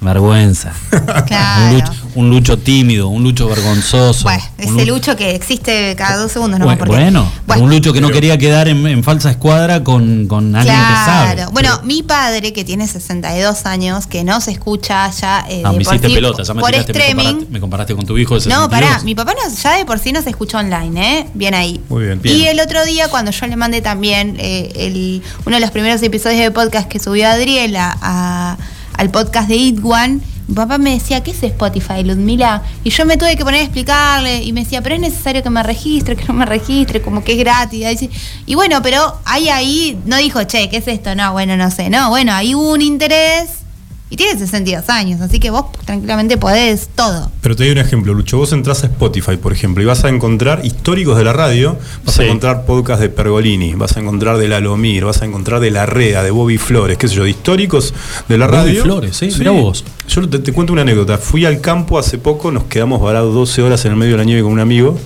Vergüenza. *laughs* Claro. Un, lucho, tímido, un lucho vergonzoso. Bueno, un ese lucho que existe cada dos segundos, no bueno, bueno, Bueno. un lucho que no quería quedar en, en falsa escuadra con, con alguien que sabe. Claro. Bueno, mi padre, que tiene 62 años, que no se escucha ya eh, Ah, de me por hiciste sí pelota, ya me, por tiraste, me, streaming. comparaste, me comparaste con tu hijo de No, 62. pará, mi papá no- ya de por sí no se escucha online, ¿eh? Bien ahí. Muy bien. Y Bien. el otro día, cuando yo le mandé también eh, el, uno de los primeros episodios de podcast que subió Adriela a- al podcast de It One, papá me decía, ¿qué es Spotify, Ludmila? Y yo me tuve que poner a explicarle y me decía, pero es necesario que me registre, que no me registre, como que es gratis. Y bueno, pero ahí ahí no dijo, che, ¿qué es esto? No, bueno, no sé. No, bueno, hay un interés y tiene 62 años, así que vos tranquilamente podés todo. Pero te doy un ejemplo, Lucho. Vos entras a Spotify, por ejemplo, y vas a encontrar históricos de la radio, vas Sí. a encontrar podcast de Pergolini, vas a encontrar de Lalomir, vas a encontrar de La Rea, de Bobby Flores, qué sé yo, de históricos de la Bobby radio. Flores, sí, mirá vos. Yo te, te cuento una anécdota. Fui al campo hace poco, nos quedamos varados 12 horas en el medio de la nieve con un amigo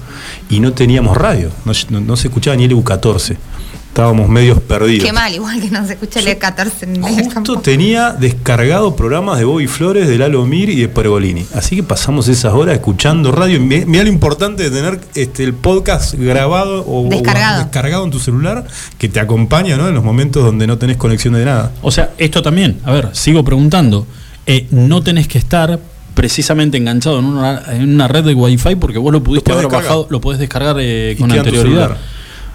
y no teníamos radio. No, no- no se escuchaba ni el U14. Estábamos medios perdidos. Qué mal, igual que no se escucha el 14 en el Justo campo. tenía descargado programas de Bobby Flores, de Lalo Mir y de Pergolini. Así que pasamos esas horas escuchando radio. Mi- Mirá lo importante de tener este, el podcast grabado o o Descargado. descargado en tu celular que te acompaña ¿no? en los momentos donde no tenés conexión de nada. O sea, esto también, a ver, sigo preguntando. Eh, no tenés que estar precisamente enganchado en una, en una red de Wi-Fi porque vos lo pudiste Lo haber descargar. bajado, lo podés descargar eh, con anterioridad.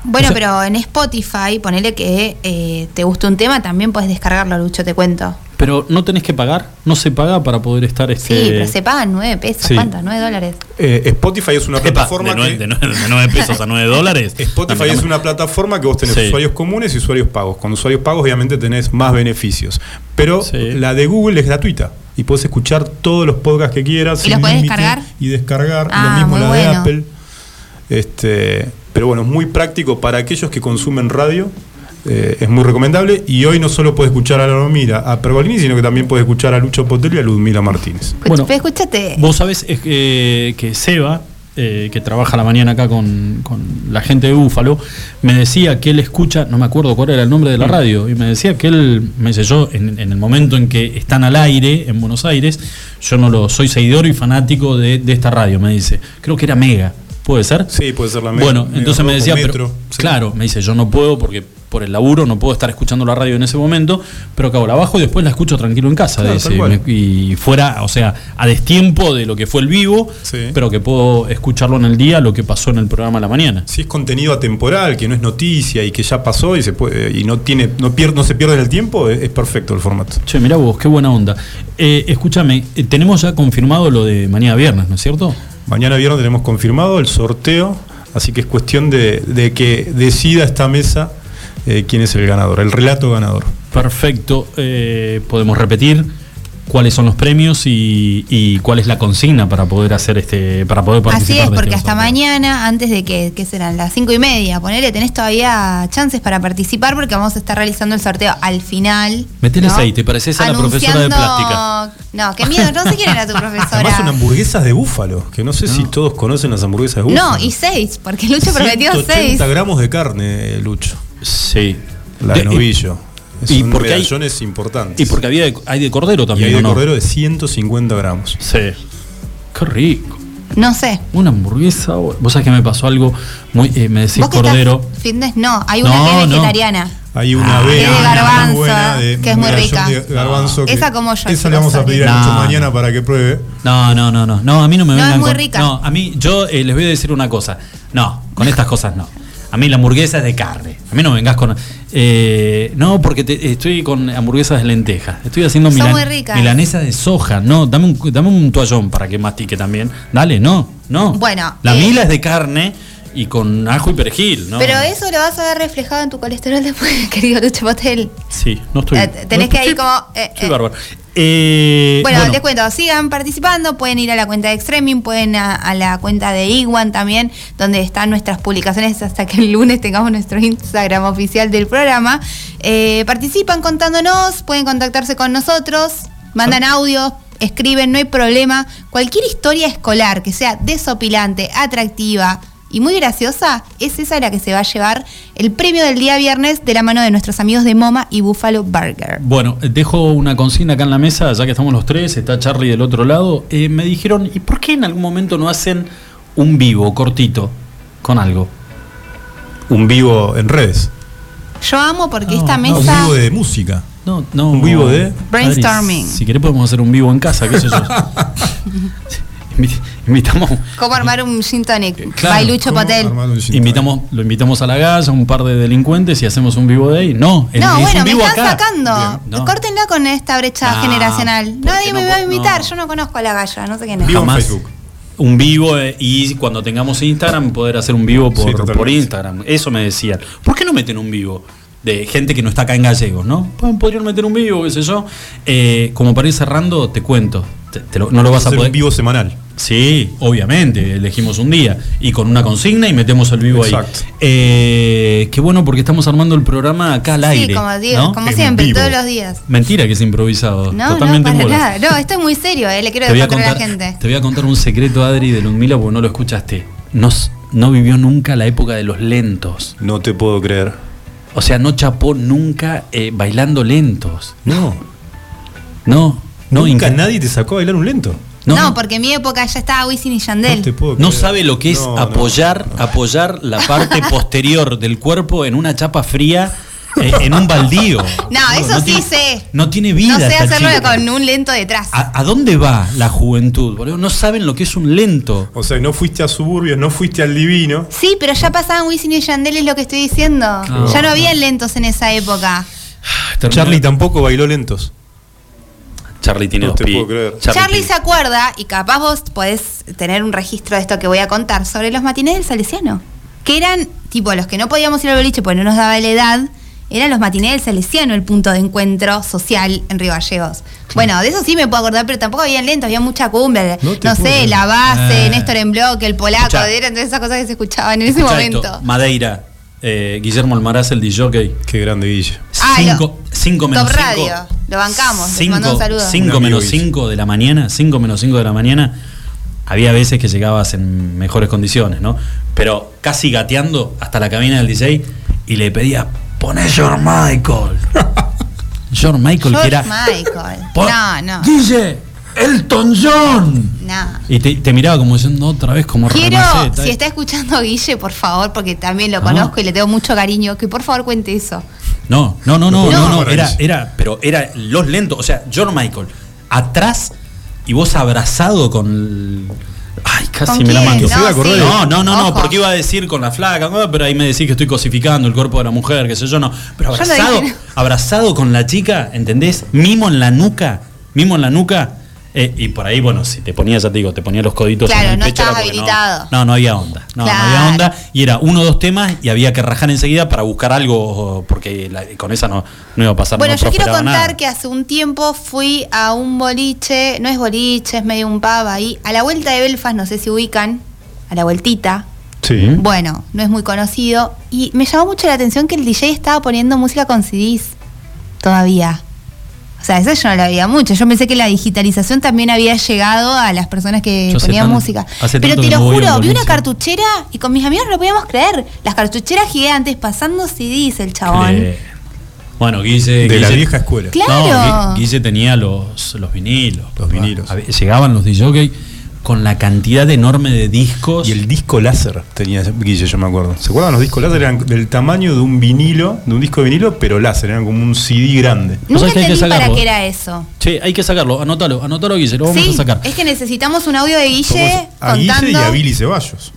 Bueno, O sea- pero en Spotify, ponele que eh, te gusta un tema, también puedes descargarlo, Lucho, te cuento. Pero no tenés que pagar, no se paga para poder estar Sí, este. pero se pagan 9 pesos, sí. ¿cuánto? 9 dólares. Eh, Spotify es una Epa, plataforma de, nueve, que... de nueve- de nueve pesos a 9 dólares. *laughs* Spotify es una plataforma que vos tenés Sí. usuarios comunes y usuarios pagos. Con usuarios pagos obviamente tenés más beneficios. Pero Sí. la de Google es gratuita. Y podés escuchar todos los podcasts que quieras. ¿Y los sin podés descargar? Y descargar. Ah, Lo mismo muy la de bueno. Apple. Este, pero bueno, es muy práctico para aquellos que consumen radio. Eh, es muy recomendable. Y hoy no solo puedes escuchar a la Mira, a Pergolini, sino que también puedes escuchar a Lucho Potel y a Ludmila Martínez. Bueno, escúchate. Vos sabés es que, Seba, eh, que trabaja la mañana acá con, con la gente de Búfalo, me decía que él escucha, no me acuerdo cuál era el nombre de Mm. la radio, y me decía que él, me dice yo, en, en el momento en que están al aire en Buenos Aires, yo no lo soy seguidor y fanático de, de esta radio, me dice. Creo que era Mega, ¿puede ser? Sí, puede ser la Mega- Bueno, entonces me decía, pero, Metro, sí. claro, me dice, yo no puedo porque por el laburo no puedo estar escuchando la radio en ese momento, pero acabo la bajo y después la escucho tranquilo en casa. Claro, dice, tal cual. me- y fuera, o sea, a destiempo de lo que fue el vivo, Sí. pero que puedo escucharlo en el día, lo que pasó en el programa a la mañana. Si es contenido atemporal, que no es noticia y que ya pasó y se puede y no tiene no pier- no se pierde el tiempo, es, es perfecto el formato. Che, mirá vos, qué buena onda. Eh, escúchame, eh, tenemos ya confirmado lo de mañana viernes, ¿no es cierto? Mañana viernes tenemos confirmado el sorteo, así que es cuestión de, que decida esta mesa eh, quién es el ganador, el relato ganador. Perfecto. eh, podemos repetir cuáles son los premios y, y cuál es la consigna para poder hacer este, para poder participar. Así es, de porque este hasta sorteo. mañana, antes de que, que serán las cinco y media, ponele, tenés todavía chances para participar porque vamos a estar realizando el sorteo al final. Metele ¿no? aceite, pareces a la profesora de Anunciando- plástica. No, qué miedo, no sé quién era tu *laughs* Además son profesora. hamburguesas de búfalo, que no sé si todos conocen las hamburguesas de búfalo. No, y seis, porque Lucho prometió 180 seis. gramos de carne, Lucho. Sí. La De- de novillo. Y Son porque hay- medallones importantes. Y porque había de- hay de cordero Y también. hay de ¿o no? cordero de 150 gramos. Sí. Qué rico. No sé. Una hamburguesa. Vos sabés que me pasó algo muy. eh, me decís ¿Vos que cordero. estás fitness? No, hay una No, que es no. vegetariana. Hay una Ah, es de muy garbanzo, buena de que es muy rica. de garbanzo que- Esa como yo, Esa le vamos a pedir a No, no. mañana para que pruebe. No, no, no, no. No, a mí no me No, es muy rica. No, a mí, yo eh, les voy a decir una cosa. No, con estas cosas no. A mí la hamburguesa es de carne. A mí no me vengas con. eh, no, porque te- estoy con hamburguesas de lentejas. Estoy haciendo milan- milanesa de soja. No, dame un, dame un toallón para que mastique también. Dale, no, no. Bueno, La eh, mila es de carne y con ajo y perejil, ¿no? Pero eso lo vas a ver reflejado en tu colesterol después, *laughs* querido Lucho Potel. Sí, no estoy. Eh, tenés no, que ir como, eh, estoy eh. bárbaro. Eh, Bueno, les cuento, sigan participando, pueden ir a la cuenta de Extreming, pueden a, a la cuenta de Iguan también, donde están nuestras publicaciones hasta que el lunes tengamos nuestro Instagram oficial del programa. Eh, participan contándonos, pueden contactarse con nosotros, mandan audios, escriben, no hay problema. Cualquier historia escolar que sea desopilante, atractiva, y muy graciosa, es esa la que se va a llevar el premio del día viernes de la mano de nuestros amigos de Moma y Buffalo Burger. Bueno, dejo una consigna acá en la mesa, ya que estamos los tres, está Charlie del otro lado. Eh, me dijeron, ¿y por qué en algún momento no hacen un vivo cortito con algo? Un vivo en redes. Yo amo porque No, esta no, mesa... Un vivo de música. No, no. Un vivo de- Adri, Brainstorming. si querés podemos hacer un vivo en casa, qué sé yo. *laughs* Invi- Invitamos, ¿Cómo armar un gin tonic? Claro, Bailucho ¿Cómo Potel. armar un gin invitamos, lo invitamos a la galla, un par de delincuentes y hacemos un vivo de ahí. No, el- No, es un bueno, me están acá. sacando. No. Córtenla con esta brecha No, generacional. ¿por Nadie me va a invitar. No. Yo no conozco a la galla, no sé quién es. Vivo en. Facebook. Un vivo eh, y cuando tengamos Instagram poder hacer un vivo por, Instagram. Eso me decían. ¿Por qué no meten un vivo? De gente que no está acá en Gallegos, ¿no? Pues, Podrían meter un vivo, qué sé yo. Eh, como para ir cerrando, te cuento. Te- te lo- no lo vas a poder. un vivo semanal. Sí, obviamente, elegimos un día y con una consigna y metemos el vivo Exacto. ahí. Eh, qué bueno porque estamos armando el programa acá al aire. Sí, como digo, ¿no? como siempre, vivo. todos los días. Mentira que es improvisado. No, totalmente no, para nada. No, esto es muy serio, eh. le quiero voy, a la gente. te voy a contar un secreto, Adri, de Ludmila, porque no lo escuchaste. No, s- no vivió nunca la época de los lentos. No te puedo creer. O sea, no chapó nunca eh, bailando lentos. No. No, no, Nunca nadie te sacó a bailar un lento. No, No, porque en mi época ya estaba Wisin y Yandel. No sabe lo que es No, no. apoyar, apoyar la parte *laughs* posterior del cuerpo en una chapa fría eh, en un baldío. No, eso sí tiene- sé. No tiene vida. no sé hacerlo chica. con un lento detrás. ¿A, a dónde va la juventud? boludo? No saben lo que es un lento. O sea, no fuiste a suburbios, no fuiste al divino. Sí, pero ya pasaban Wisin y Yandel, es lo que estoy diciendo. Ya no había lentos en esa época. Charlie tampoco bailó lentos. Charlie tiene No dos te pi- puedo creer. Charlie, tiene- se acuerda, y capaz vos podés tener un registro de esto que voy a contar, sobre los matines del Salesiano. Que eran, tipo, los que no podíamos ir al boliche porque no nos daba la edad, eran los matines del Salesiano el punto de encuentro social en Río Gallegos. Bueno, de eso sí me puedo acordar, pero tampoco había lentos, había mucha cumbre. No sé, la base, Ah. Néstor en bloque, el polaco, eran todas esas cosas que se escuchaban en ese Escuchá esto, momento. Madeira, eh, Guillermo Almaraz, el DJ. Qué grande Guille. Ah, Cinco, lo- cinco menos Top cinco. Radio, lo bancamos, les Cinco, mando un saludo. cinco Un amigo menos Guille. 5 de la mañana, 5 menos 5 de la mañana, había veces que llegabas en mejores condiciones, ¿no? Pero casi gateando hasta la cabina del DJ y le pedía, poné George Michael. *laughs* George Michael, que George era... Michael. "Pon- No, no. Guille, Elton John. No. Y te, te miraba como diciendo otra vez como Quiero, Ramaceta, si eh. está escuchando Guille, por favor, porque también lo Ah. conozco y le tengo mucho cariño, que por favor cuente eso. No, no, no, no, No. no, era, era, pero era los lentos, o sea, George Michael, atrás y vos abrazado con el- Ay, casi ¿Con me la quién? a No, sí. No, no, no, no, porque iba a decir con la flaca, pero ahí me decís que estoy cosificando el cuerpo de la mujer, qué sé yo, no. Pero abrazado, abrazado con la chica, ¿entendés? Mimo en la nuca, mimo en la nuca. Eh, y por ahí, bueno, si te ponías, ya te digo, te ponía los coditos Claro, en el no pecho. estabas porque no- habilitado. No, no, había onda. No, no había onda. Y era uno o dos temas y había que rajar enseguida para buscar algo, porque la- con esa no, no iba a pasar Bueno, no yo quiero contar nada. que hace un tiempo fui a un boliche, no es boliche, es medio un pub ahí, a la vuelta de Belfast, no sé si ubican, a la vueltita. Sí. Bueno, no es muy conocido. Y me llamó mucho la atención que el DJ estaba poniendo música con CDs todavía. O sea, eso yo no lo veía mucho. Yo pensé que la digitalización también había llegado a las personas que Yo ponían tan- música. Pero te lo juro, vi una cartuchera y con mis amigos no lo podíamos creer. Las cartucheras gigantes pasando CDs el chabón. Eh, bueno, Guille. De la vieja escuela. Claro. No, Gui- Guille tenía los, los vinilos. Los vinilos. Ver, Llegaban los DJ con la cantidad enorme de discos. Y el disco láser tenía Guille, yo me acuerdo. ¿Se acuerdan? Los discos láser eran del tamaño de un vinilo, de un disco de vinilo, pero láser, eran como un CD grande. ¿Vos Nunca sabés que entendí para qué era eso. Che, hay que sacarlo, anótalo, anótalo, Guille, lo vamos sí, a sacar. es que necesitamos un audio de Guille a Guille y a Billy Ceballos.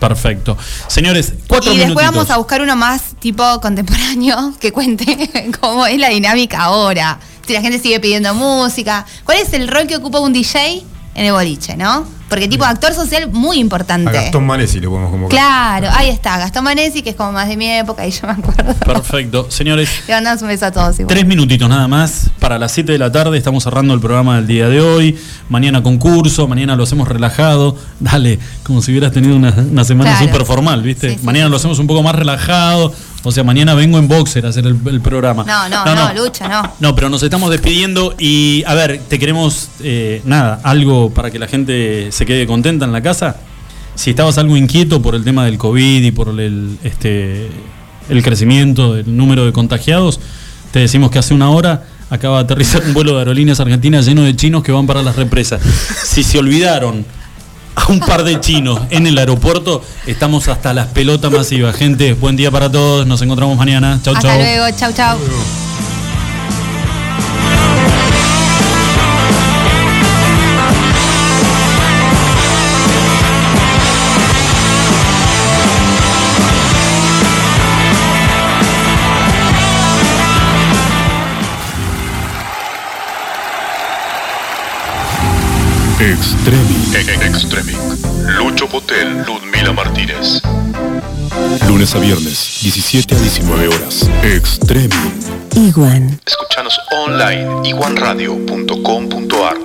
Perfecto. Señores, cuatro y después minutitos. vamos a buscar uno más tipo contemporáneo *laughs* que cuente *laughs* cómo es la dinámica ahora. Si la gente sigue pidiendo música. ¿Cuál es el rol que ocupa un DJ en el boliche, no? Porque tipo actor social muy A importante. Gastón Manesi le podemos convocar. Claro, ahí está, Gastón Manesi, que es como más de mi época, y yo me acuerdo. Perfecto. Señores, Le mandamos un beso a todos igual. Tres minutitos nada más. Para las 7 de la tarde estamos cerrando el programa del día de hoy. Mañana concurso, mañana lo hacemos relajado. Dale, como si hubieras tenido una, una semana Claro. súper formal, ¿viste? Sí, sí, mañana sí, lo hacemos un poco más relajado. O sea, mañana vengo en boxer a hacer el, el programa. No, no, no, Lucha, no. No, pero nos estamos despidiendo y a ver, te queremos, eh, nada, algo para que la gente se quede contenta en la casa. Si estabas algo inquieto por el tema del COVID y por el, este, el crecimiento del número de contagiados, te decimos que hace una hora acaba de aterrizar un vuelo de aerolíneas argentinas lleno de chinos que van para las represas. Si se olvidaron a un par de chinos en el aeropuerto, estamos hasta las pelotas masivas. Gente, buen día para todos, nos encontramos mañana. Chau, Hasta chau. luego, chau, chau. Extreming. Extreming. Lucho Potel, Ludmila Martínez. Lunes a viernes, 17 a 19 horas. Extreming. Iguan. Escuchanos online iguanradio.com.ar.